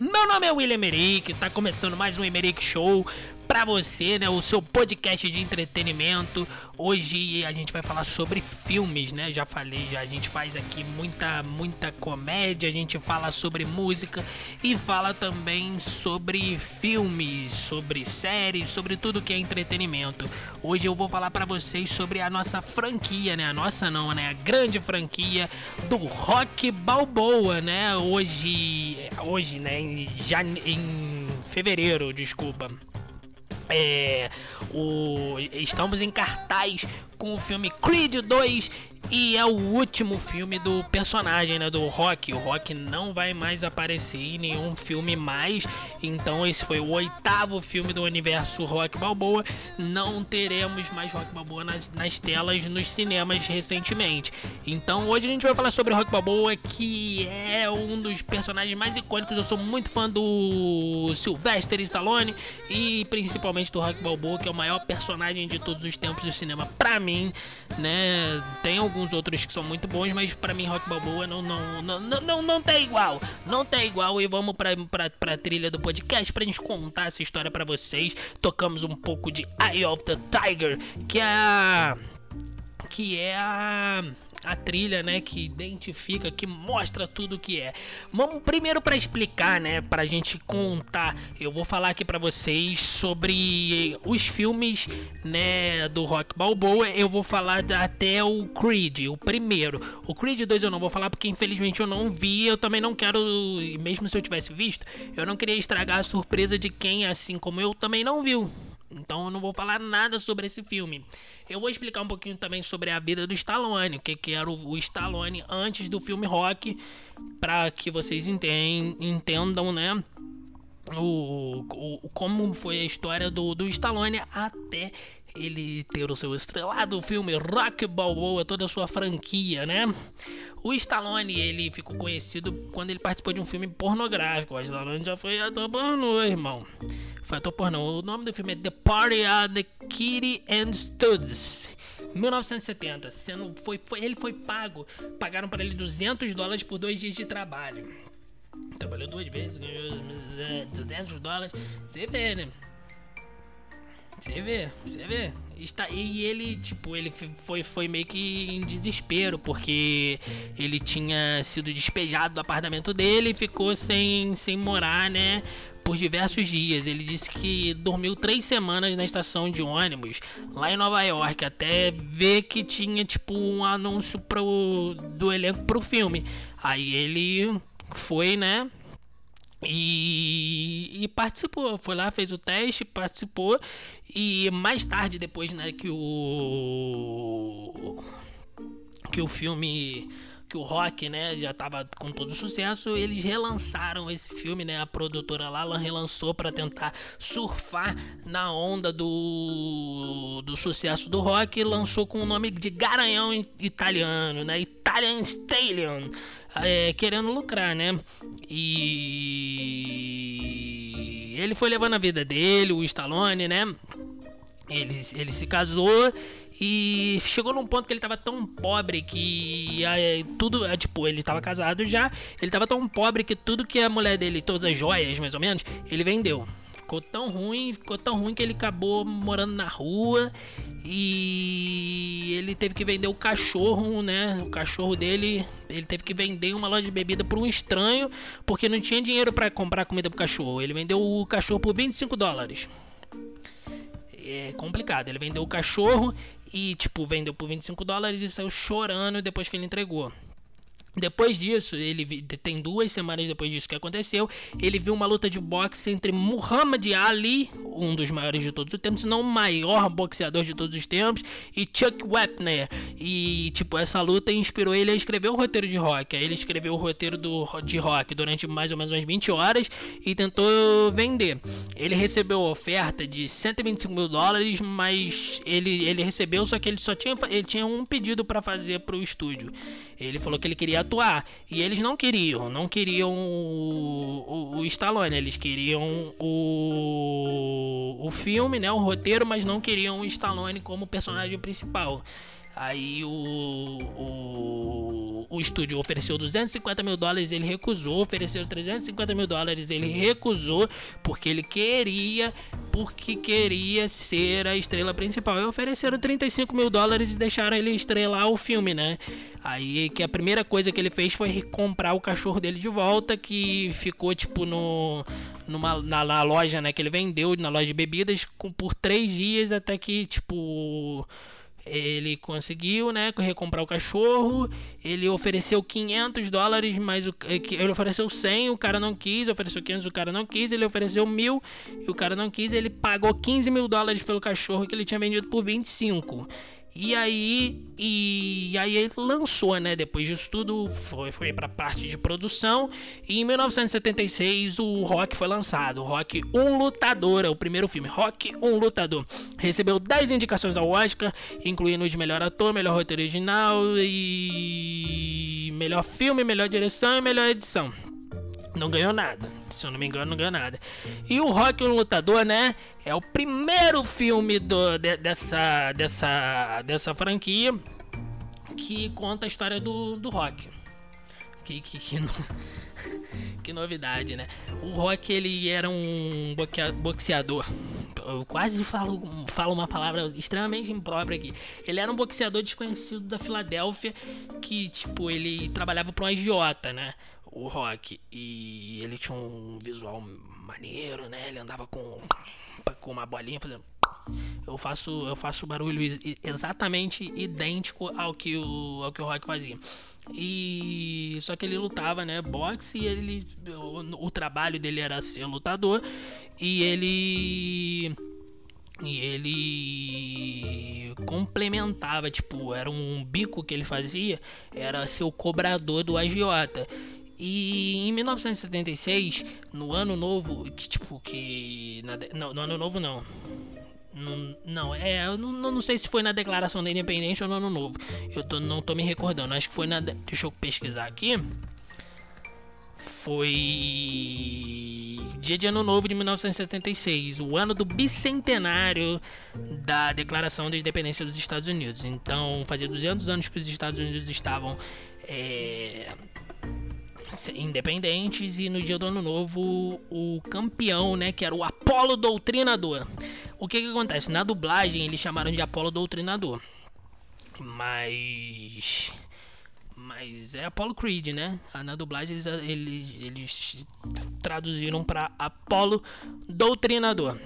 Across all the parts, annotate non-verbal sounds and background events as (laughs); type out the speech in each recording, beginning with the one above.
Meu nome é William Emerick, tá começando mais um Emerick Show para você, né? O seu podcast de entretenimento. Hoje a gente vai falar sobre filmes, né? Já falei, já a gente faz aqui muita muita comédia, a gente fala sobre música e fala também sobre filmes, sobre séries, sobre tudo que é entretenimento. Hoje eu vou falar para vocês sobre a nossa franquia, né? A nossa não, né? A grande franquia do Rock Balboa, né? Hoje, hoje, né? Já em fevereiro, desculpa. É, o, estamos em cartaz com o filme Creed 2 e é o último filme do personagem, né, do Rock. O Rock não vai mais aparecer em nenhum filme mais. Então esse foi o oitavo filme do universo Rock Balboa. Não teremos mais Rock Balboa nas, nas telas nos cinemas recentemente. Então hoje a gente vai falar sobre Rock Balboa, que é um dos personagens mais icônicos. Eu sou muito fã do Sylvester Stallone e principalmente do Rock Balboa, que é o maior personagem de todos os tempos do cinema para mim, né? Tem alguns outros que são muito bons, mas para mim Rock Balboa não, não, não, não, não, não tem igual. Não tem igual. E vamos pra, pra, pra trilha do podcast pra gente contar essa história para vocês. Tocamos um pouco de Eye of the Tiger, que é a. Que é a a trilha, né, que identifica, que mostra tudo que é. Vamos primeiro para explicar, né, pra gente contar. Eu vou falar aqui para vocês sobre os filmes, né, do Rock Balboa. Eu vou falar até o Creed, o primeiro. O Creed 2 eu não vou falar porque infelizmente eu não vi, eu também não quero, mesmo se eu tivesse visto, eu não queria estragar a surpresa de quem assim como eu também não viu. Então eu não vou falar nada sobre esse filme. Eu vou explicar um pouquinho também sobre a vida do Stallone, o que, que era o, o Stallone antes do filme Rock, para que vocês entendam, né? O, o, como foi a história do, do Stallone até ele ter o seu estrelado filme Rock Balboa, toda a sua franquia, né? O Stallone, ele ficou conhecido quando ele participou de um filme pornográfico. O Stallone já foi ator pornô, irmão. Foi ator pornô. O nome do filme é The Party at the Kitty and Studs. 1970, sendo, foi, foi, ele foi pago, pagaram para ele 200 dólares por dois dias de trabalho. Trabalhou duas vezes, ganhou 200 dólares. Você vê, né? Você vê, você vê. Está, e ele, tipo, ele foi, foi meio que em desespero, porque ele tinha sido despejado do apartamento dele e ficou sem, sem morar, né? Por diversos dias. Ele disse que dormiu três semanas na estação de ônibus lá em Nova York, até ver que tinha, tipo, um anúncio pro, do elenco pro filme. Aí ele foi, né? E, e, participou, foi lá, fez o teste, participou. E mais tarde, depois né, que o que o filme que o rock, né, já estava com todo sucesso, eles relançaram esse filme, né, a produtora lá relançou para tentar surfar na onda do, do sucesso do rock, lançou com o nome de Garanhão italiano, né, Italian Stallion é, querendo lucrar, né? E ele foi levando a vida dele, o Stallone, né? Ele, ele se casou e chegou num ponto que ele tava tão pobre que é, tudo, é, tipo, ele tava casado já, ele tava tão pobre que tudo que a mulher dele, todas as joias mais ou menos, ele vendeu. Ficou tão ruim, ficou tão ruim que ele acabou morando na rua e ele teve que vender o cachorro, né? O cachorro dele, ele teve que vender uma loja de bebida para um estranho porque não tinha dinheiro para comprar comida pro cachorro. Ele vendeu o cachorro por 25 dólares. É complicado. Ele vendeu o cachorro e, tipo, vendeu por 25 dólares e saiu chorando depois que ele entregou. Depois disso, ele tem duas semanas depois disso que aconteceu, ele viu uma luta de boxe entre Muhammad Ali, um dos maiores de todos os tempos, se não o maior boxeador de todos os tempos, e Chuck Wepner. E tipo, essa luta inspirou ele a escrever o roteiro de rock. Aí ele escreveu o roteiro do, de rock durante mais ou menos umas 20 horas e tentou vender. Ele recebeu a oferta de 125 mil dólares, mas ele, ele recebeu, só que ele só tinha, ele tinha um pedido para fazer para o estúdio. Ele falou que ele queria atuar. E eles não queriam, não queriam o, o, o Stallone, eles queriam o, o filme, né, o roteiro, mas não queriam o Stallone como personagem principal. Aí o, o o, estúdio ofereceu 250 mil dólares, ele recusou. Ofereceu 350 mil dólares, ele recusou. Porque ele queria. Porque queria ser a estrela principal. E ofereceram 35 mil dólares e deixaram ele estrelar o filme, né? Aí que a primeira coisa que ele fez foi comprar o cachorro dele de volta, que ficou tipo no numa, na, na, loja, né, que ele vendeu na loja de bebidas com, por três dias até que tipo ele conseguiu, né, recomprar o cachorro. Ele ofereceu 500 dólares, mas o, é ele ofereceu 100, o cara não quis. Ofereceu 500, o cara não quis. Ele ofereceu mil e o cara não quis. Ele pagou 15 mil dólares pelo cachorro que ele tinha vendido por 25. E aí, e, e, aí ele lançou, né? Depois disso tudo, foi, foi pra parte de produção. E em 1976 o Rock foi lançado. Rock Um Lutador, é o primeiro filme. Rock Um Lutador. Recebeu 10 indicações ao Oscar, incluindo de melhor ator, melhor roteiro original e melhor filme, melhor direção e melhor edição. Não ganhou nada. Se eu não me engano, não ganhou nada. E o Rock, um lutador, né? É o primeiro filme do, de, dessa, dessa, dessa franquia que conta a história do, do Rock. Que, que, que, (laughs) que novidade, né? O Rock, ele era um boxeador. Eu quase falo, falo uma palavra extremamente imprópria aqui. Ele era um boxeador desconhecido da Filadélfia que, tipo, ele trabalhava para um agiota, né? O Rock. E ele tinha um visual maneiro, né? Ele andava com, com uma bolinha fazendo. Eu faço, eu faço barulho exatamente idêntico ao que o, ao que o Rock fazia. E só que ele lutava, né, boxe e ele o, o trabalho dele era ser lutador e ele e ele complementava, tipo, era um bico que ele fazia, era ser o cobrador do agiota. E em 1976, no ano novo, que tipo que na, não, no ano novo não. Não, não é, eu não, não sei se foi na declaração da independência ou no ano novo. Eu tô, não tô me recordando, acho que foi na. Deixa eu pesquisar aqui. Foi dia de ano novo de 1976, o ano do bicentenário da declaração da independência dos Estados Unidos. Então, fazia 200 anos que os Estados Unidos estavam é, independentes e no dia do ano novo o campeão, né, que era o Apolo Doutrinador. O que que acontece? Na dublagem eles chamaram de Apolo Doutrinador. Mas mas é Apollo Creed, né? Na dublagem eles, eles, eles traduziram para Apolo Doutrinador.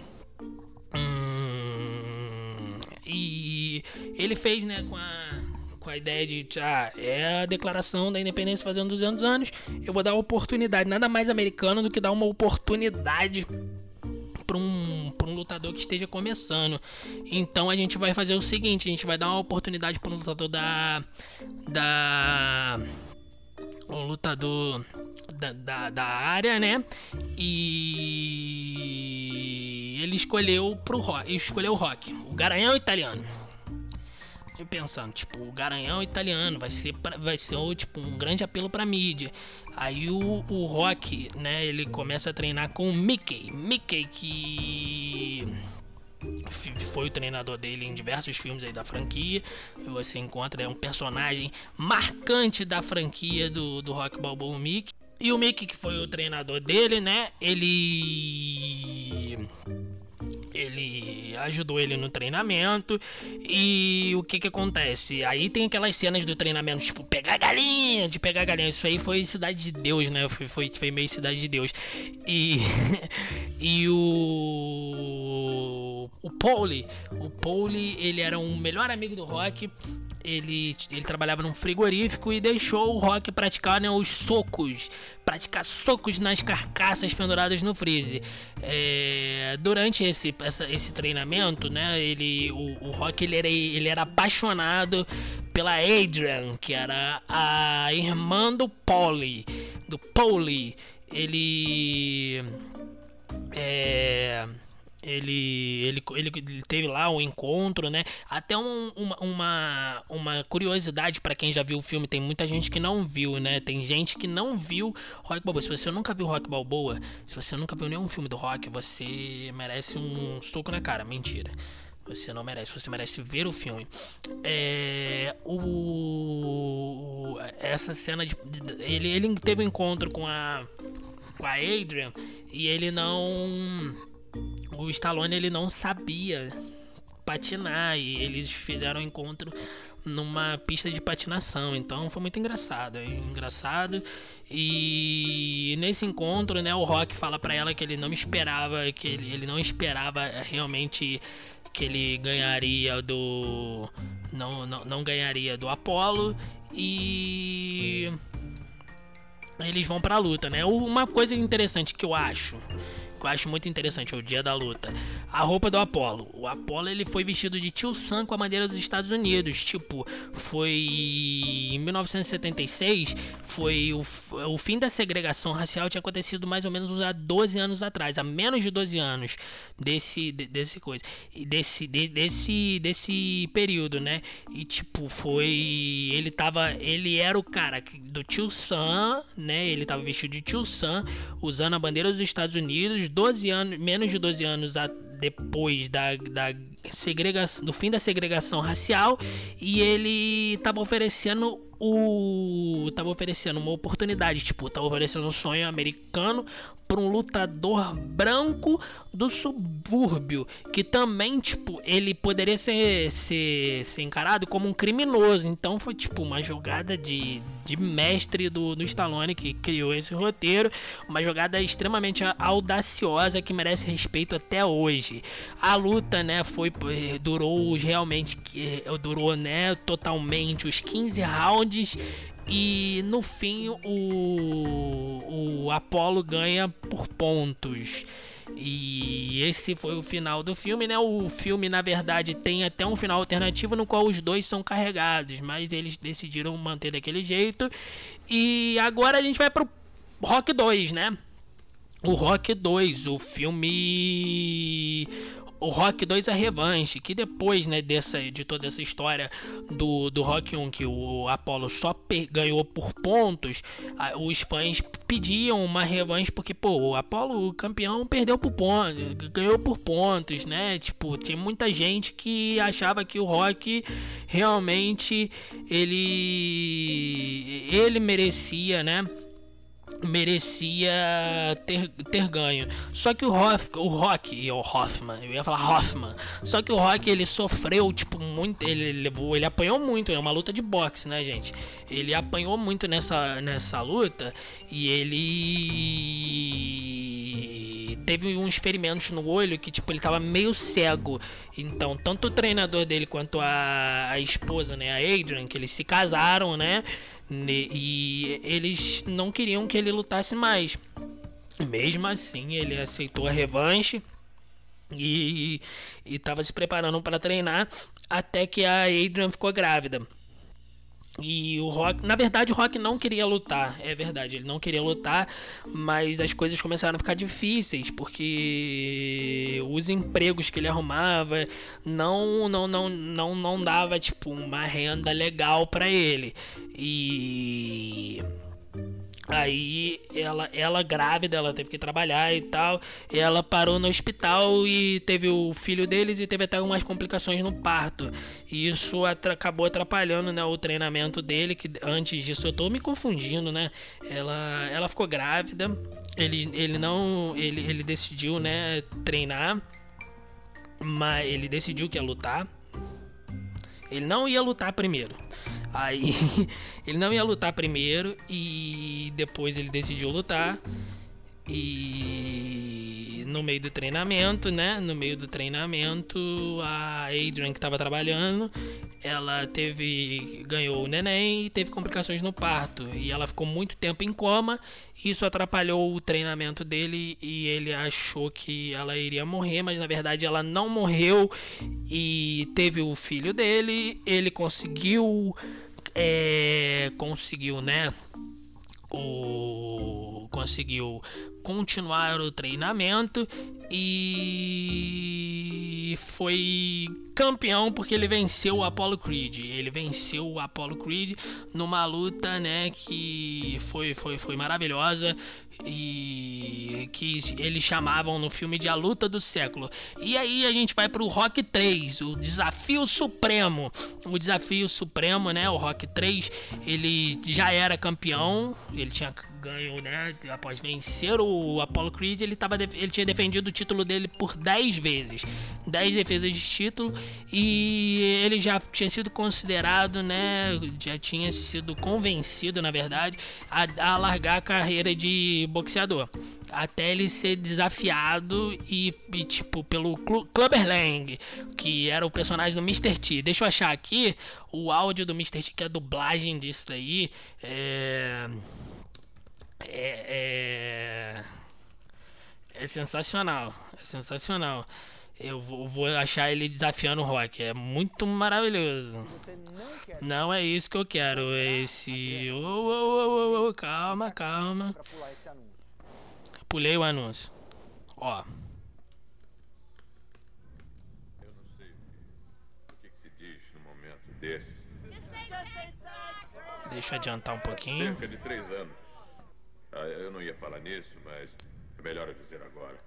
Hum, e ele fez, né, com a com a ideia de, ah, é a declaração da independência fazendo 200 anos, eu vou dar oportunidade, nada mais americano do que dar uma oportunidade para um, um lutador que esteja começando. Então a gente vai fazer o seguinte, a gente vai dar uma oportunidade para um lutador da da um lutador da, da, da, área, né? E ele escolheu pro rock, escolheu o rock, o garanhão italiano. Fiquei pensando, tipo, o Garanhão italiano vai ser, pra, vai ser tipo, um grande apelo pra mídia. Aí o, o Rock, né, ele começa a treinar com o Mickey. Mickey que foi o treinador dele em diversos filmes aí da franquia. Você encontra é um personagem marcante da franquia do, do Rock Balboa, Mickey. E o Mickey, que foi o treinador dele, né? Ele ele ajudou ele no treinamento. E o que que acontece? Aí tem aquelas cenas do treinamento, tipo, pegar galinha, de pegar galinha. Isso aí foi Cidade de Deus, né? Foi, foi, foi meio Cidade de Deus. E, (laughs) e o. O Pauli, o Pauli, ele era um melhor amigo do Rock ele, ele trabalhava num frigorífico e deixou o Rock praticar né, os socos, praticar socos nas carcaças penduradas no freezer. É, durante esse, essa, esse treinamento, né, ele, o, o Rock ele era, ele era apaixonado pela Adrian, que era a irmã do Polly, do Polly. Ele é ele, ele, ele, teve lá um encontro, né? Até um, uma, uma, uma, curiosidade para quem já viu o filme, tem muita gente que não viu, né? Tem gente que não viu Rock Balboa. Se você nunca viu Rock Balboa, se você nunca viu nenhum filme do Rock, você merece um soco na cara. Mentira. Você não merece, você merece ver o filme. É, o, essa cena de. Ele, ele teve um encontro com a. com a Adrian e ele não. O Stallone ele não sabia patinar e eles fizeram um encontro numa pista de patinação. Então foi muito engraçado, é engraçado. E nesse encontro, né, o Rock fala para ela que ele não esperava, que ele, ele não esperava realmente que ele ganharia do não, não, não ganharia do Apollo e eles vão pra luta, né? Uma coisa interessante que eu acho eu acho muito interessante, é o dia da luta. A roupa do Apollo. O Apollo ele foi vestido de tio Sam com a bandeira dos Estados Unidos. Tipo, foi em 1976, foi o, o fim da segregação racial tinha acontecido mais ou menos há 12 anos atrás, há menos de 12 anos desse desse coisa, desse desse desse período, né? E tipo, foi ele tava, ele era o cara do tio Sam, né? Ele tava vestido de tio Sam, usando a bandeira dos Estados Unidos 12 anos, menos de 12 anos depois da, da segregação, do fim da segregação racial, e ele estava oferecendo o tava oferecendo uma oportunidade, tipo, tava oferecendo um sonho americano para um lutador branco do subúrbio, que também, tipo, ele poderia ser, ser, ser encarado como um criminoso. Então foi tipo uma jogada de, de mestre do, do Stallone que criou esse roteiro, uma jogada extremamente audaciosa que merece respeito até hoje. A luta, né, foi durou realmente durou, né, totalmente os 15 rounds e no fim o, o Apollo ganha por pontos. E esse foi o final do filme, né? O filme, na verdade, tem até um final alternativo no qual os dois são carregados, mas eles decidiram manter daquele jeito. E agora a gente vai pro Rock 2, né? O Rock 2, o filme o Rock 2 a revanche, que depois, né, dessa, de toda essa história do, do Rock 1 que o Apollo só ganhou por pontos, a, os fãs pediam uma revanche porque, pô, o Apollo o campeão perdeu por pontos, ganhou por pontos, né? Tipo, tinha muita gente que achava que o Rock realmente ele ele merecia, né? Merecia ter, ter ganho. Só que o Rock, o Rock, o Hoffman, eu ia falar Hoffman. Só que o Rock ele sofreu tipo muito, ele levou, ele apanhou muito, é uma luta de boxe, né, gente? Ele apanhou muito nessa nessa luta e ele teve uns ferimentos no olho que tipo ele tava meio cego. Então, tanto o treinador dele quanto a, a esposa, né, a Adrian, que eles se casaram, né? E eles não queriam que ele lutasse mais. Mesmo assim, ele aceitou a revanche e estava se preparando para treinar até que a Adrian ficou grávida. E o Rock, na verdade, o Rock não queria lutar, é verdade, ele não queria lutar, mas as coisas começaram a ficar difíceis porque os empregos que ele arrumava não não não não não dava tipo uma renda legal para ele. E Aí ela, ela grávida, ela teve que trabalhar e tal. E ela parou no hospital e teve o filho deles e teve até algumas complicações no parto. E isso atra acabou atrapalhando né, o treinamento dele. Que antes disso eu tô me confundindo, né? Ela, ela ficou grávida. Ele, ele não. Ele, ele decidiu né, treinar. Mas ele decidiu que ia lutar. Ele não ia lutar primeiro. Aí (laughs) ele não ia lutar primeiro e depois ele decidiu lutar. E no meio do treinamento, né? No meio do treinamento, a Adrian que estava trabalhando, ela teve ganhou o neném e teve complicações no parto e ela ficou muito tempo em coma. Isso atrapalhou o treinamento dele e ele achou que ela iria morrer, mas na verdade ela não morreu e teve o filho dele. Ele conseguiu é, conseguiu, né? O, conseguiu continuar o treinamento e foi campeão porque ele venceu o Apollo Creed. Ele venceu o Apollo Creed numa luta, né, que foi foi foi maravilhosa. E que eles chamavam no filme de A Luta do Século. E aí a gente vai pro Rock 3, o Desafio Supremo. O Desafio Supremo, né, o Rock 3, ele já era campeão, ele tinha né, após vencer o Apollo Creed, ele, tava, ele tinha defendido o título dele por 10 vezes. 10 defesas de título e ele já tinha sido considerado, né, já tinha sido convencido, na verdade, a, a largar a carreira de boxeador. Até ele ser desafiado e, e tipo, pelo Clubber Lang, que era o personagem do Mr. T. Deixa eu achar aqui o áudio do Mr. T, que é a dublagem disso aí. É. É. É, é sensacional. É sensacional. Eu vou, vou, achar ele desafiando o Rock. É muito maravilhoso. Não é isso que eu quero. É esse. Oh, oh, oh, oh, calma, calma. Pulei o anúncio. Ó. Eu não sei o que, se diz no momento desse. Deixa eu adiantar um pouquinho. Cerca de três anos. Ah, eu não ia falar nisso, mas é melhor eu dizer agora.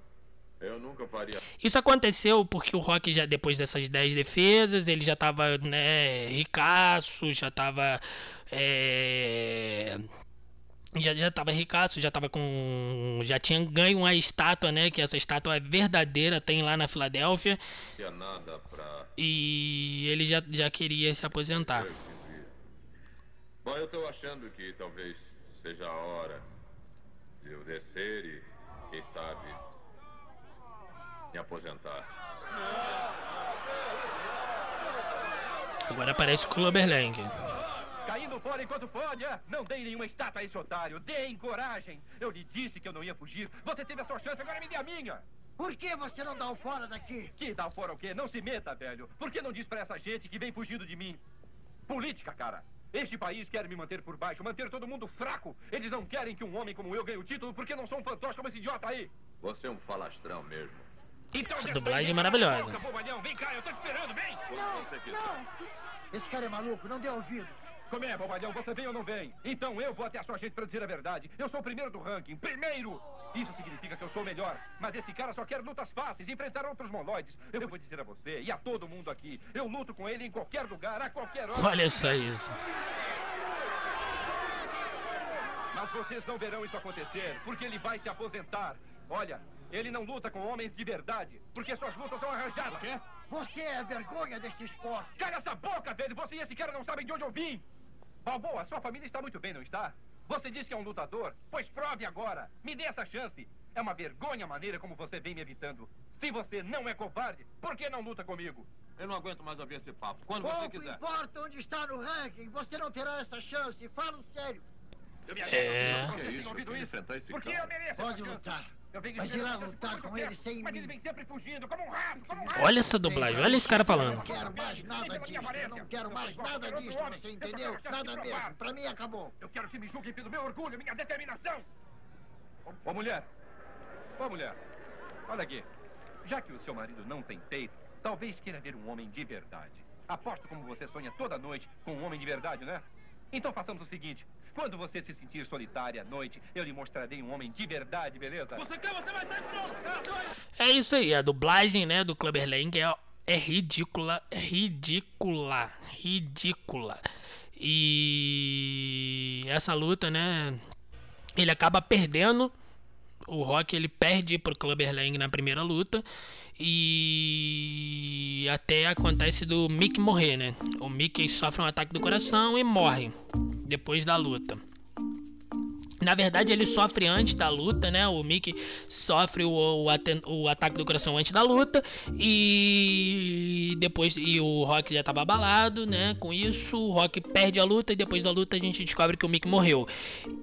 Eu nunca faria. Isso aconteceu porque o Rock já depois dessas 10 defesas, ele já tava, né, ricaço, já tava é... já já tava ricaço, já tava com já tinha ganho uma estátua, né, que essa estátua é verdadeira, tem lá na Filadélfia. Pra... E ele já já queria se aposentar. Bom, eu tô achando que talvez seja a hora de eu descer e quem sabe me aposentar. Agora aparece o Clubberlang. Caindo fora enquanto pode, é? Não dei nenhuma estátua a esse otário. Deem coragem. Eu lhe disse que eu não ia fugir. Você teve a sua chance, agora me dê a minha. Por que você não dá o fora daqui? Que dá o fora o quê? Não se meta, velho. Por que não diz pra essa gente que vem fugindo de mim? Política, cara. Este país quer me manter por baixo, manter todo mundo fraco. Eles não querem que um homem como eu ganhe o título porque não sou um fantoche como esse idiota aí. Você é um falastrão mesmo. Então, a dublagem é maravilhosa. Vem cá, eu tô esperando, vem! Não, não. Esse cara é maluco, não deu ouvido. Como é, bobalhão? Você vem ou não vem? Então eu vou até a sua gente pra dizer a verdade. Eu sou o primeiro do ranking. Primeiro! Isso significa que eu sou melhor. Mas esse cara só quer lutas fáceis, enfrentar outros mongoloides. Eu vou dizer a você e a todo mundo aqui. Eu luto com ele em qualquer lugar, a qualquer hora. Olha só isso. Mas vocês não verão isso acontecer, porque ele vai se aposentar. Olha, ele não luta com homens de verdade, porque suas lutas são arranjadas. Quê? Você é a vergonha deste esporte. Cala essa boca, velho! Você e esse cara não sabem de onde eu vim! Balboa, sua família está muito bem, não está? Você diz que é um lutador? Pois prove agora! Me dê essa chance! É uma vergonha a maneira como você vem me evitando. Se você não é covarde, por que não luta comigo? Eu não aguento mais ouvir esse papo. Quando Pouco você quiser. importa onde está no ranking, você não terá essa chance. Fala sério. Eu me É. Vocês têm ouvido isso? Porque eu mereço Pode essa chance. lutar. Eu irá essa chance lutar com ele sem Mas mim. ele vem sempre fugindo, como um rato, como um rato. Olha essa dublagem, olha esse cara Eu falando. não quero mais nada disso. Eu não quero mais nada disso, você entendeu? Nada mesmo. Pra mim acabou. Eu quero que me julguem pelo meu orgulho, minha determinação. Ô, ô, mulher. Ô, mulher. Olha aqui. Já que o seu marido não tem peito, talvez queira ver um homem de verdade. Aposto como você sonha toda noite com um homem de verdade, né? Então façamos o seguinte. Quando você se sentir solitária à noite, eu lhe mostrarei um homem de verdade, beleza? Você quer, você vai estar pronto! É isso aí, a dublagem, né, do Clubber Lang é, é ridícula, é ridícula, ridícula. E essa luta, né, ele acaba perdendo. O Rock ele perde pro Clubber Lang na primeira luta e até acontece do Mick morrer, né? O Mick sofre um ataque do coração e morre depois da luta. Na verdade, ele sofre antes da luta, né? O Mickey sofre o, o, o ataque do coração antes da luta e depois e o Rock já tava abalado, né? Com isso, o Rock perde a luta e depois da luta a gente descobre que o Mickey morreu.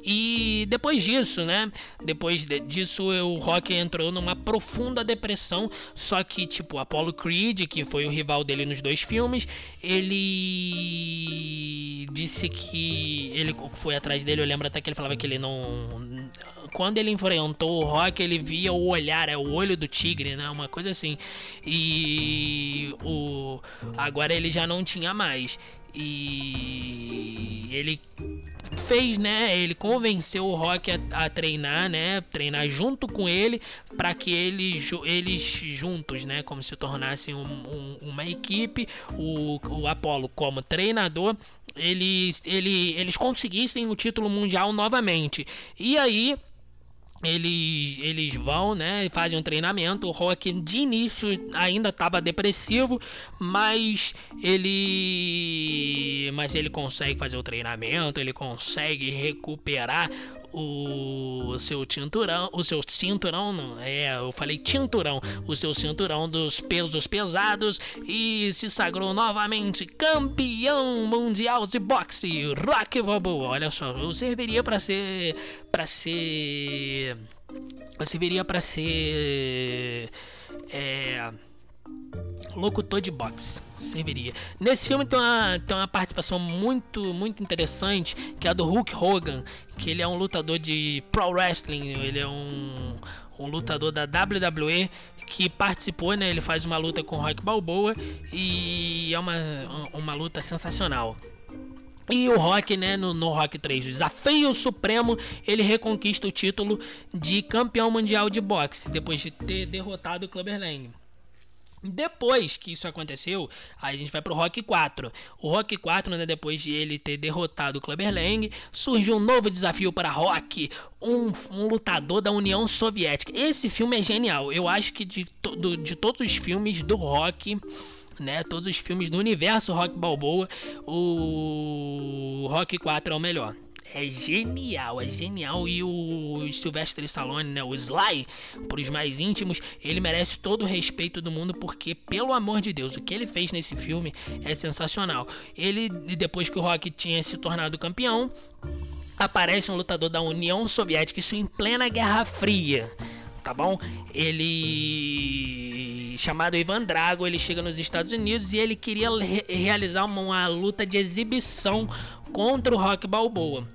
E depois disso, né? Depois de- disso, o Rock entrou numa profunda depressão. Só que, tipo, Apollo Creed, que foi o rival dele nos dois filmes, ele disse que ele foi atrás dele. Eu lembro até que ele falava que ele não. Quando ele enfrentou o Rock, ele via o olhar, é o olho do tigre, né? Uma coisa assim. E o agora ele já não tinha mais. E ele fez, né? Ele convenceu o Rock a, a treinar, né? Treinar junto com ele para que eles, eles juntos, né? Como se tornassem um, um, uma equipe. O, o Apollo como treinador, eles, ele, eles conseguissem o título mundial novamente. E aí eles, eles vão, né, fazem um treinamento. O Rock de início ainda estava depressivo, mas ele, mas ele consegue fazer o treinamento, ele consegue recuperar o seu cinturão, o seu cinturão, não, é, eu falei cinturão, o seu cinturão dos pesos pesados e se sagrou novamente campeão mundial de boxe, Rock Balboa. Olha só, eu serviria para ser para ser eu serviria para ser é, locutor de boxe serviria. Nesse filme tem uma, tem uma participação muito, muito interessante, que é a do Hulk Hogan, que ele é um lutador de pro wrestling, ele é um, um lutador da WWE que participou, né? Ele faz uma luta com o Rock Balboa e é uma, uma luta sensacional. E o Rock, né, no, no Rock 3, Desafio Supremo, ele reconquista o título de campeão mundial de boxe, depois de ter derrotado o Clubber Lang. Depois que isso aconteceu, aí a gente vai pro Rock 4. O Rock 4, né, depois de ele ter derrotado o Clubber Lang, surgiu um novo desafio para Rock, um, um, lutador da União Soviética. Esse filme é genial. Eu acho que de, to, de todos os filmes do Rock, né, todos os filmes do universo Rock Balboa, o Rock 4 é o melhor é genial, é genial. E o Sylvester Stallone, né, o Sly, para os mais íntimos, ele merece todo o respeito do mundo porque, pelo amor de Deus, o que ele fez nesse filme é sensacional. Ele, depois que o Rock tinha se tornado campeão, aparece um lutador da União Soviética, isso em plena Guerra Fria tá bom? Ele chamado Ivan Drago, ele chega nos Estados Unidos e ele queria re realizar uma, uma, luta de exibição contra o Rock Balboa.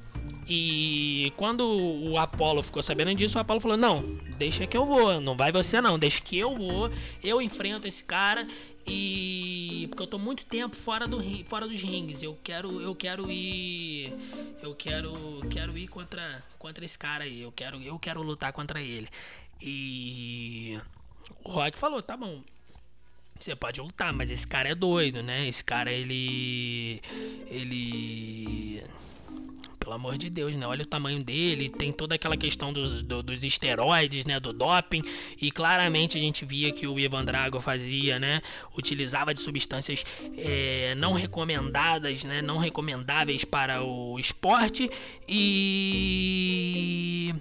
E quando o Apollo ficou sabendo disso, o Apollo falou: Não, deixa que eu vou, não vai você não, deixa que eu vou, eu enfrento esse cara e porque eu tô muito tempo fora do fora dos rings, eu quero eu quero ir eu quero quero ir contra contra esse cara aí, eu quero eu quero lutar contra ele. E o Rock falou: "Tá bom, você pode lutar, mas esse cara é doido, né? Esse cara ele ele pelo amor de Deus, né? Olha o tamanho dele, tem toda aquela questão dos, do, dos esteroides, né? Do doping, e claramente a gente via que o Ivan Drago fazia, né? Utilizava de substâncias é, não recomendadas, né? Não recomendáveis para o esporte e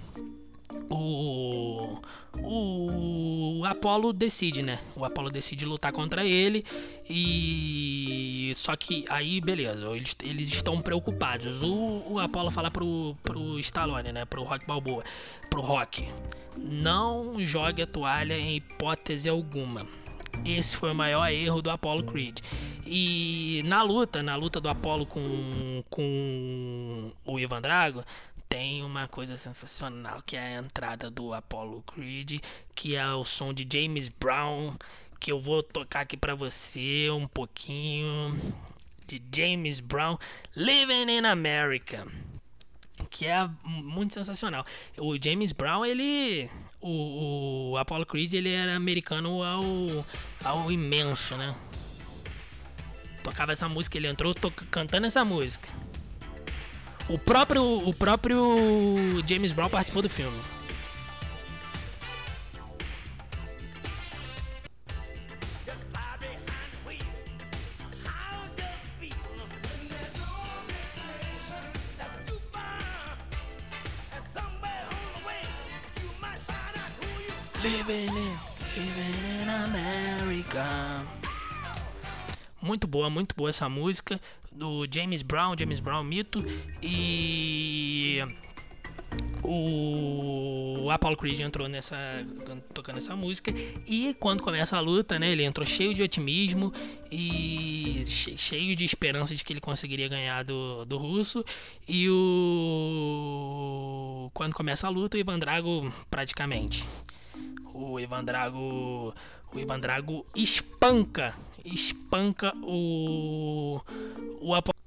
o o Apollo decide, né? O Apollo decide lutar contra ele e só que aí beleza, eles, eles estão preocupados. O, o Apollo fala pro, pro Stallone, né? Pro Rock Balboa, pro Rock, não jogue a toalha em hipótese alguma. Esse foi o maior erro do Apollo Creed. E na luta, na luta do Apollo com, com o Ivan Drago, tem uma coisa sensacional que é a entrada do Apollo Creed, que é o som de James Brown, que eu vou tocar aqui para você um pouquinho de James Brown, Living in America, que é muito sensacional. O James Brown, ele o, o Apollo Creed, ele era americano ao ao imenso, né? Tocava essa música, ele entrou cantando essa música. O próprio, o próprio James Brown participou do filme. Living in, living in America. Muito boa, muito boa essa música do James Brown, James Brown mito. E o Apollo Creed entrou nessa tocando essa música. E quando começa a luta, né, ele entrou cheio de otimismo e cheio de esperança de que ele conseguiria ganhar do, do russo. E o quando começa a luta, o Ivan Drago praticamente o Ivan Drago. O Ivan Drago espanca. Espanca o. O Apollo.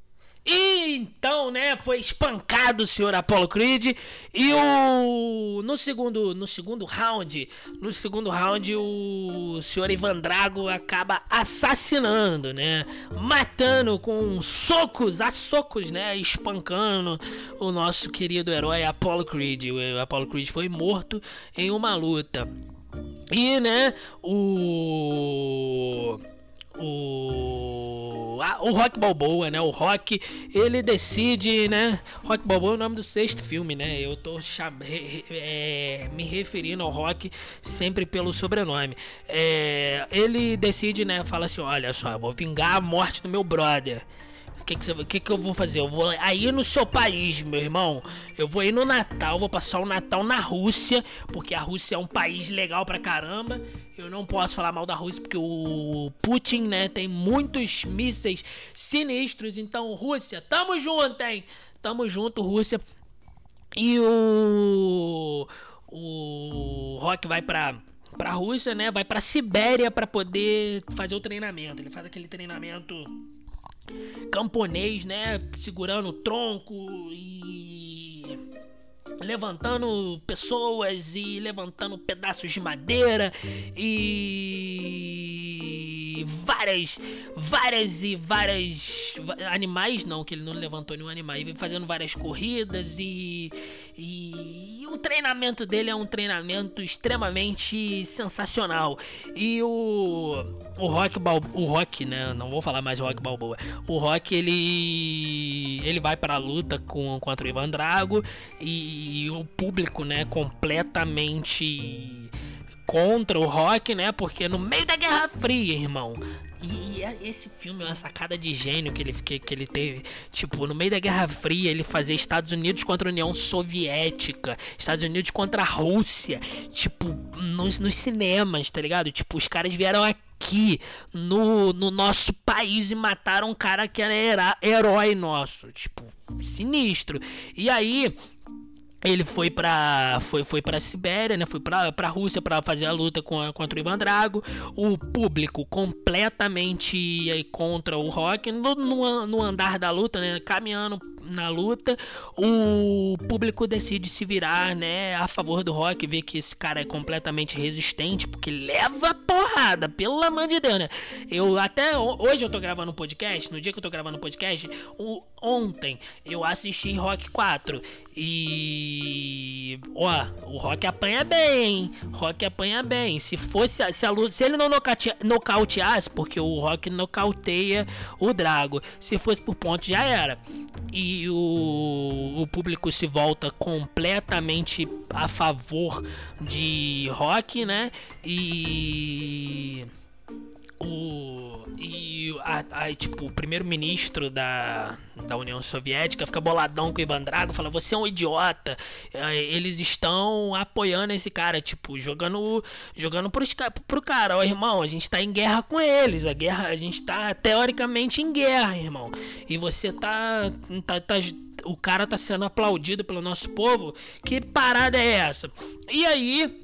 E então, né, foi espancado o senhor Apollo Creed e o no segundo no segundo round, no segundo round o senhor Ivan Drago acaba assassinando, né, matando com socos, a socos, né, espancando o nosso querido herói Apollo Creed. O Apollo Creed foi morto em uma luta. E, né, o o o Rock Balboa, né? O Rock, ele decide, né? Rock Balboa é o nome do sexto filme, né? Eu tô é, me referindo ao Rock sempre pelo sobrenome. É, ele decide, né? Fala assim: olha só, vou vingar a morte do meu brother. O que, que, que, que, eu vou fazer? Eu vou aí no seu país, meu irmão. Eu vou ir no Natal, vou passar o Natal na Rússia, porque a Rússia é um país legal pra caramba. Eu não posso falar mal da Rússia porque o Putin, né, tem muitos mísseis sinistros. Então, Rússia, tamo junto, hein? Tamo junto, Rússia. E o o Rock vai pra pra Rússia, né? Vai pra Sibéria para poder fazer o treinamento. Ele faz aquele treinamento camponês, né? Segurando o tronco e levantando pessoas e levantando pedaços de madeira e várias, várias e várias animais, não, que ele não levantou nenhum animal, e fazendo várias corridas e, e, e o treinamento dele é um treinamento extremamente sensacional. E o o Rock o Rock, né, não vou falar mais Rock Balboa. O Rock ele ele vai para a luta com contra o Ivan Drago e o público, né, completamente contra o rock, né? Porque no meio da Guerra Fria, irmão. E, é, esse filme é uma sacada de gênio que ele, que, que ele teve. Tipo, no meio da Guerra Fria, ele fazia Estados Unidos contra a União Soviética, Estados Unidos contra a Rússia. Tipo, nos, nos cinemas, tá ligado? Tipo, os caras vieram aqui no, no nosso país e mataram um cara que era herói nosso. Tipo, sinistro. E aí ele foi para foi foi para Sibéria, né? Foi para para Rússia para fazer a luta com, contra o Ivan Drago. O público completamente contra o Rock no, no, no andar da luta, né? Caminhando na luta, o público decide se virar, né, a favor do Rock, ver que esse cara é completamente resistente, porque leva porrada, pelo amor de Deus, né? Eu até hoje eu tô gravando um podcast, no dia que eu tô gravando um podcast, o, ontem eu assisti Rock 4 e ó, o Rock apanha bem, Rock apanha bem. Se fosse se a luta, se ele não nocauteasse, porque o Rock nocauteia o Drago, se fosse por ponto já era. E o, o público se volta completamente a favor de rock, né? E o e a, tipo o primeiro-ministro da, da União Soviética fica boladão com o Ivan Drago, fala: "Você é um idiota". É, eles estão apoiando esse cara, tipo, jogando jogando pro, pro cara, ó, irmão, a gente tá em guerra com eles, a guerra, a gente tá teoricamente em guerra, irmão. E você tá tá, tá o cara tá sendo aplaudido pelo nosso povo. Que parada é essa? E aí,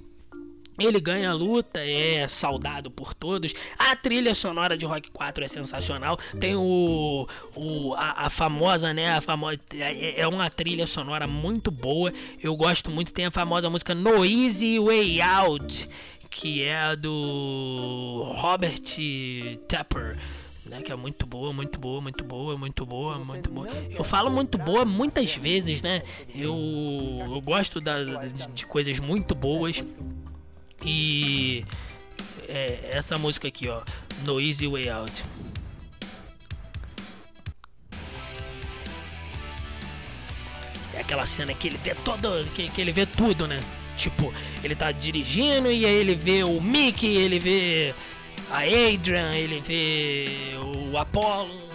ele ganha a luta, é saudado por todos. A trilha sonora de Rock 4 é sensacional. Tem o, o a, a, famosa, né? A famosa é, é uma trilha sonora muito boa. Eu gosto muito. Tem a famosa música No Easy Way Out, que é do Robert Tapper né? Que é muito boa, muito boa, muito boa, muito boa, muito boa. Eu falo muito boa muitas vezes, né? Eu, eu gosto da, de coisas muito boas. E é, essa música aqui, ó, No Easy Way Out. É aquela cena que ele vê todo, que, que ele vê tudo, né? Tipo, ele tá dirigindo e aí ele vê o Mickey, ele vê a Adrian, ele vê o Apollo.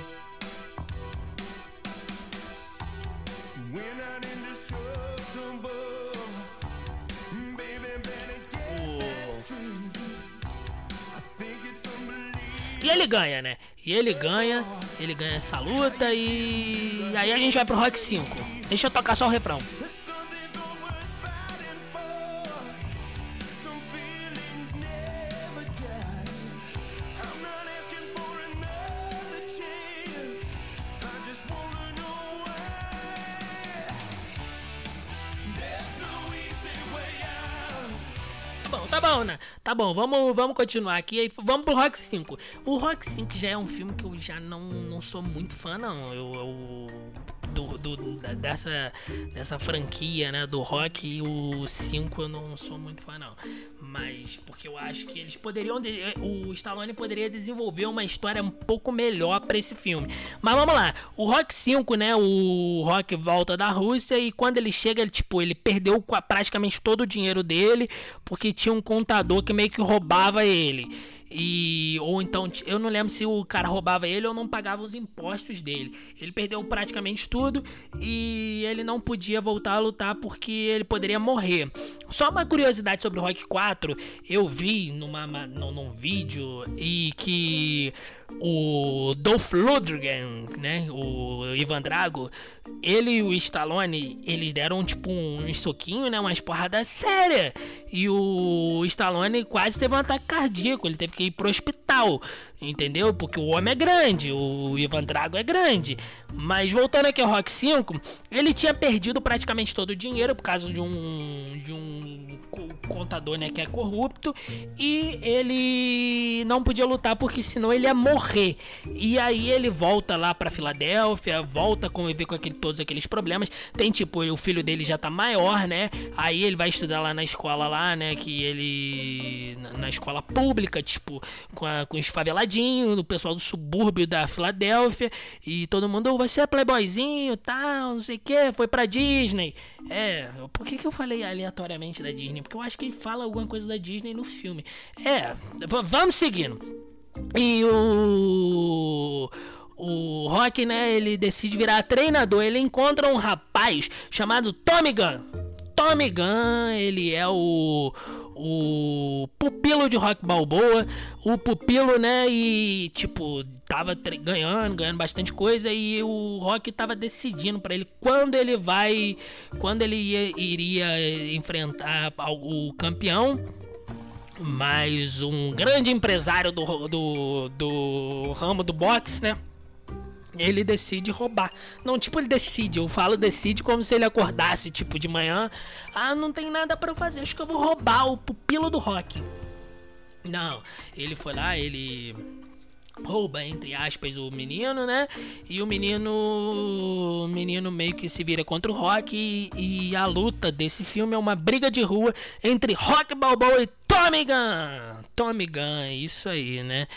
Ele ganha, né? E ele ganha, ele ganha essa luta e aí a gente vai pro Rock 5. Deixa eu tocar só o refrão. Bom, né? Tá bom, vamos, vamos continuar aqui. Aí, vamos pro Rock 5. O Rock 5 já é um filme que eu já não, não sou muito fã, não. Eu, eu do, do, dessa, dessa franquia, né? Do rock, o 5 eu não sou muito fã, não. Mas porque eu acho que eles poderiam. O Stallone poderia desenvolver uma história um pouco melhor para esse filme. Mas vamos lá. O Rock 5, né? O Rock volta da Rússia e quando ele chega, ele, tipo, ele perdeu praticamente todo o dinheiro dele porque tinha um contador que meio que roubava ele. E ou então eu não lembro se o cara roubava ele ou não pagava os impostos dele. Ele perdeu praticamente tudo e ele não podia voltar a lutar porque ele poderia morrer. Só uma curiosidade sobre o Rock 4, eu vi numa, num, num vídeo e que o Dolph Lundgren, né, o Ivan Drago, ele e o Stallone, eles deram tipo um, um soquinho, né, umas porradas sérias. E o Stallone quase teve um ataque cardíaco, ele teve que ir pro hospital, entendeu? Porque o homem é grande, o Ivan Drago é grande. Mas voltando aqui ao Rock 5, ele tinha perdido praticamente todo o dinheiro por causa de um de um contador, né, que é corrupto, e ele não podia lutar porque senão ele ia morrer. E aí ele volta lá para Filadélfia, volta a conviver com aquele, todos aqueles problemas. Tem tipo, o filho dele já tá maior, né? Aí ele vai estudar lá na escola lá, né, que ele na escola pública, tipo, com, a, com os faveladinhos, o pessoal do subúrbio da Filadélfia, e todo mundo, você é playboyzinho, tal, não sei o que, foi pra Disney. É, por que que eu falei aleatoriamente da Disney? Porque eu acho que ele fala alguma coisa da Disney no filme. É, vamos seguindo. E o o Rock, né, ele decide virar treinador. Ele encontra um rapaz chamado Tommy Gunn. Tommy Gunn, ele é o o pupilo de Rock Balboa, o pupilo, né, e tipo, tava ganhando, ganhando bastante coisa e o Rock tava decidindo para ele quando ele vai, quando ele ia, iria enfrentar o campeão mas um grande empresário do, do, do ramo do boxe, né? Ele decide roubar. Não, tipo, ele decide. Eu falo decide como se ele acordasse, tipo, de manhã. Ah, não tem nada para fazer. Acho que eu vou roubar o pupilo do rock. Não, ele foi lá, ele rouba entre aspas o menino, né? E o menino, o menino meio que se vira contra o Rock e, e a luta desse filme é uma briga de rua entre Rock Balboa e Tommy Gun! Tommy Gun, isso aí, né?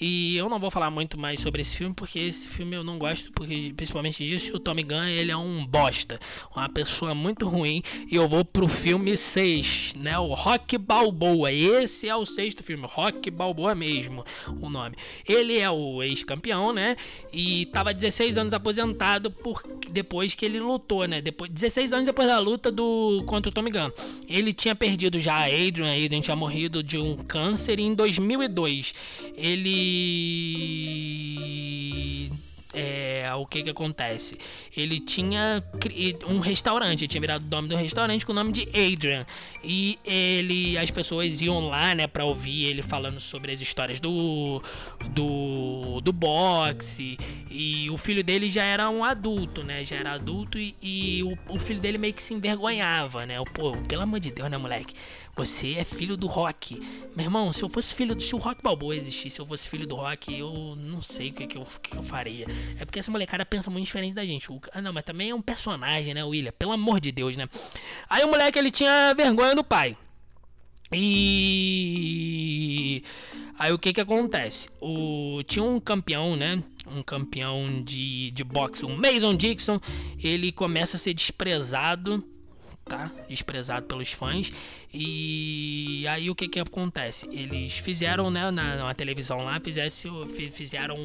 E eu não vou falar muito mais sobre esse filme, porque esse filme eu não gosto, porque principalmente disso, o Tommy Gun, ele é um bosta, uma pessoa muito ruim, e eu vou pro filme 6, né? O Rock Balboa, esse é o sexto filme, Rock Balboa mesmo, o nome. Ele é o ex-campeão, né? E tava 16 anos aposentado por depois que ele lutou, né? Depois 16 anos depois da luta do contra o Tommy Gun. Ele tinha perdido já a Adrian, a Adrian tinha de um câncer em 2002. Ele é, o que que acontece? Ele tinha um restaurante, tinha virado o nome do restaurante com o nome de Adrian. E ele, as pessoas iam lá, né, pra ouvir ele falando sobre as histórias do, do, do boxe. E o filho dele já era um adulto, né, já era adulto e, e o, o filho dele meio que se envergonhava, né. Pô, pelo amor de Deus, né, moleque? Você é filho do rock. Meu irmão, se eu fosse filho do. Se o Rock Balboa existisse, se eu fosse filho do rock, eu não sei o que, que, eu, que eu faria. É porque essa molecada pensa muito diferente da gente. O, ah, não, mas também é um personagem, né, William? Pelo amor de Deus, né? Aí o moleque ele tinha vergonha do pai. E. Aí o que que acontece? O... Tinha um campeão, né? Um campeão de, de boxe, o Mason Dixon. Ele começa a ser desprezado tá? Desprezado pelos fãs. E aí o que que acontece? Eles fizeram, né, na, na televisão lá, fizesse, fizeram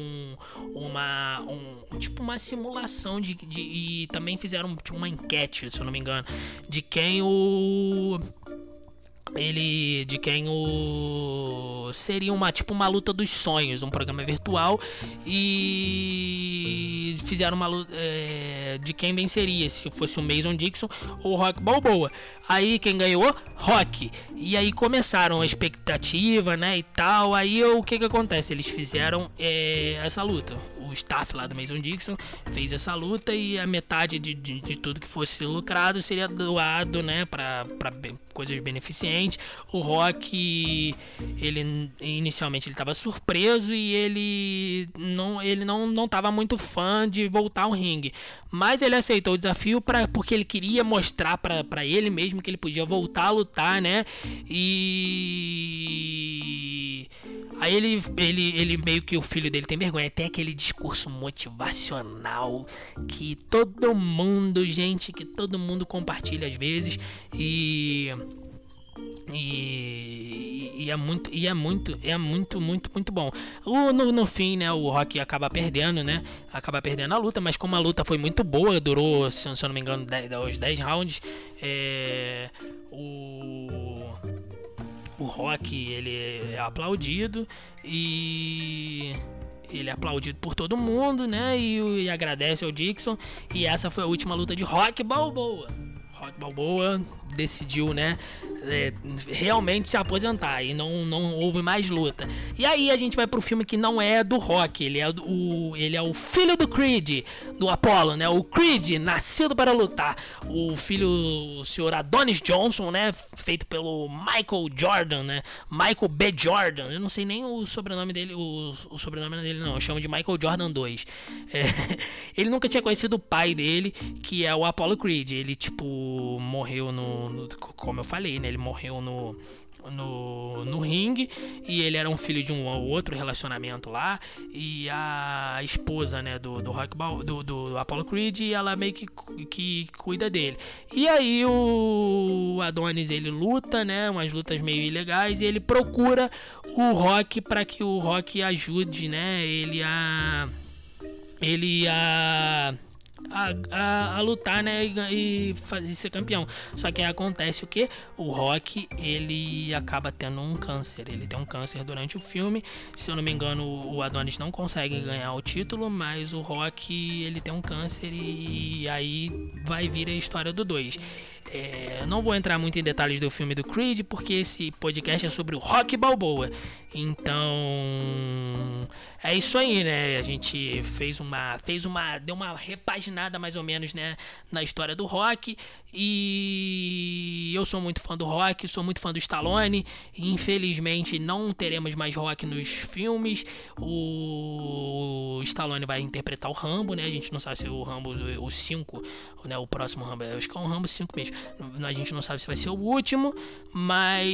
uma, um, tipo uma simulação de, de e também fizeram tipo, uma enquete, se eu não me engano, de quem o ele de quem o seria uma tipo uma luta dos sonhos, um programa virtual e fizeram uma luta é, de quem venceria se fosse o Mason Dixon ou o Rock Balboa. Aí quem ganhou? Rock. E aí começaram a expectativa, né, e tal. Aí o que que acontece? Eles fizeram é, essa luta. O staff lá do Mason Dixon fez essa luta e a metade de, de, de tudo que fosse lucrado seria doado, né, para coisas beneficentes infelizmente o Rock ele inicialmente ele estava surpreso e ele não ele não não estava muito fã de voltar ao ringue, mas ele aceitou o desafio para porque ele queria mostrar para ele mesmo que ele podia voltar a lutar, né? E Aí ele, ele, ele meio que o filho dele tem vergonha. Tem aquele discurso motivacional que todo mundo, gente, que todo mundo compartilha às vezes. E. E, e, é muito, e é muito, é muito, muito, muito bom. O, no, no fim, né, o Rock acaba perdendo, né? Acaba perdendo a luta, mas como a luta foi muito boa, durou, se, eu não me engano, 10, os 10 rounds, é, o o rock ele é aplaudido e ele é aplaudido por todo mundo, né? E, e, agradece ao Dixon. E essa foi a última luta de Rock Balboa. Rock Balboa decidiu, né, é, realmente se aposentar e não, não houve mais luta. E aí a gente vai pro filme que não é do Rock, ele é o, ele é o filho do Creed, do Apollo, né? O Creed, nascido para lutar. O filho, o senhor Adonis Johnson, né? Feito pelo Michael Jordan, né? Michael B. Jordan. Eu não sei nem o sobrenome dele, o, o sobrenome dele não, eu chamo de Michael Jordan 2. É, (laughs) ele nunca tinha conhecido o pai dele, que é o Apollo Creed. Ele, tipo, morreu no, no como eu falei, né? Ele morreu no, no, no ringue e ele era um filho de um outro relacionamento lá e a esposa né do do Rock Ball, do, do Apollo Creed ela meio que, que cuida dele e aí o Adonis ele luta né umas lutas meio ilegais e ele procura o Rock para que o Rock ajude né ele a ele a a, a, a lutar, né, e, e fazer ser campeão. Só que aí acontece o que? O Rock, ele acaba tendo um câncer. Ele tem um câncer durante o filme. Se eu não me engano, o Adonis não consegue ganhar o título, mas o Rock, ele tem um câncer e aí vai vir a história do 2. É, não vou entrar muito em detalhes do filme do Creed, porque esse podcast é sobre o Rock Balboa. Então, é isso aí, né? A gente fez uma, fez uma, deu uma repaginada mais ou menos, né, na história do rock. E eu sou muito fã do rock, sou muito fã do Stallone. Infelizmente, não teremos mais rock nos filmes. O Stallone vai interpretar o Rambo, né? A gente não sabe se o Rambo, o 5, né, o próximo Rambo, acho que é o Rambo 5 mesmo. A gente não sabe se vai ser o último, mas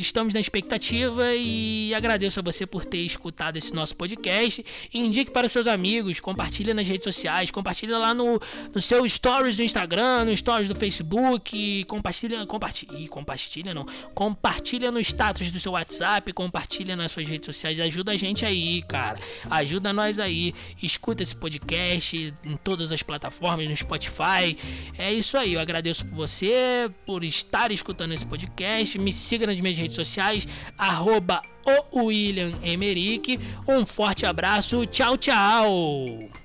estamos na expectativa e agradeço a você por ter escutado esse nosso podcast. Indique para seus amigos, compartilhe nas redes sociais, compartilhe lá no, no seu stories do Instagram, no stories do Facebook, compartilha, compartilha, compartilha não, compartilha no status do seu WhatsApp, compartilha nas suas redes sociais, ajuda a gente aí, cara. Ajuda nós aí. Escuta esse podcast em todas as plataformas, no Spotify. É isso aí, eu agradeço por você, por estar escutando esse podcast. Me siga nas minhas redes sociais, arroba o William Emerick. Um forte abraço, tchau, tchau!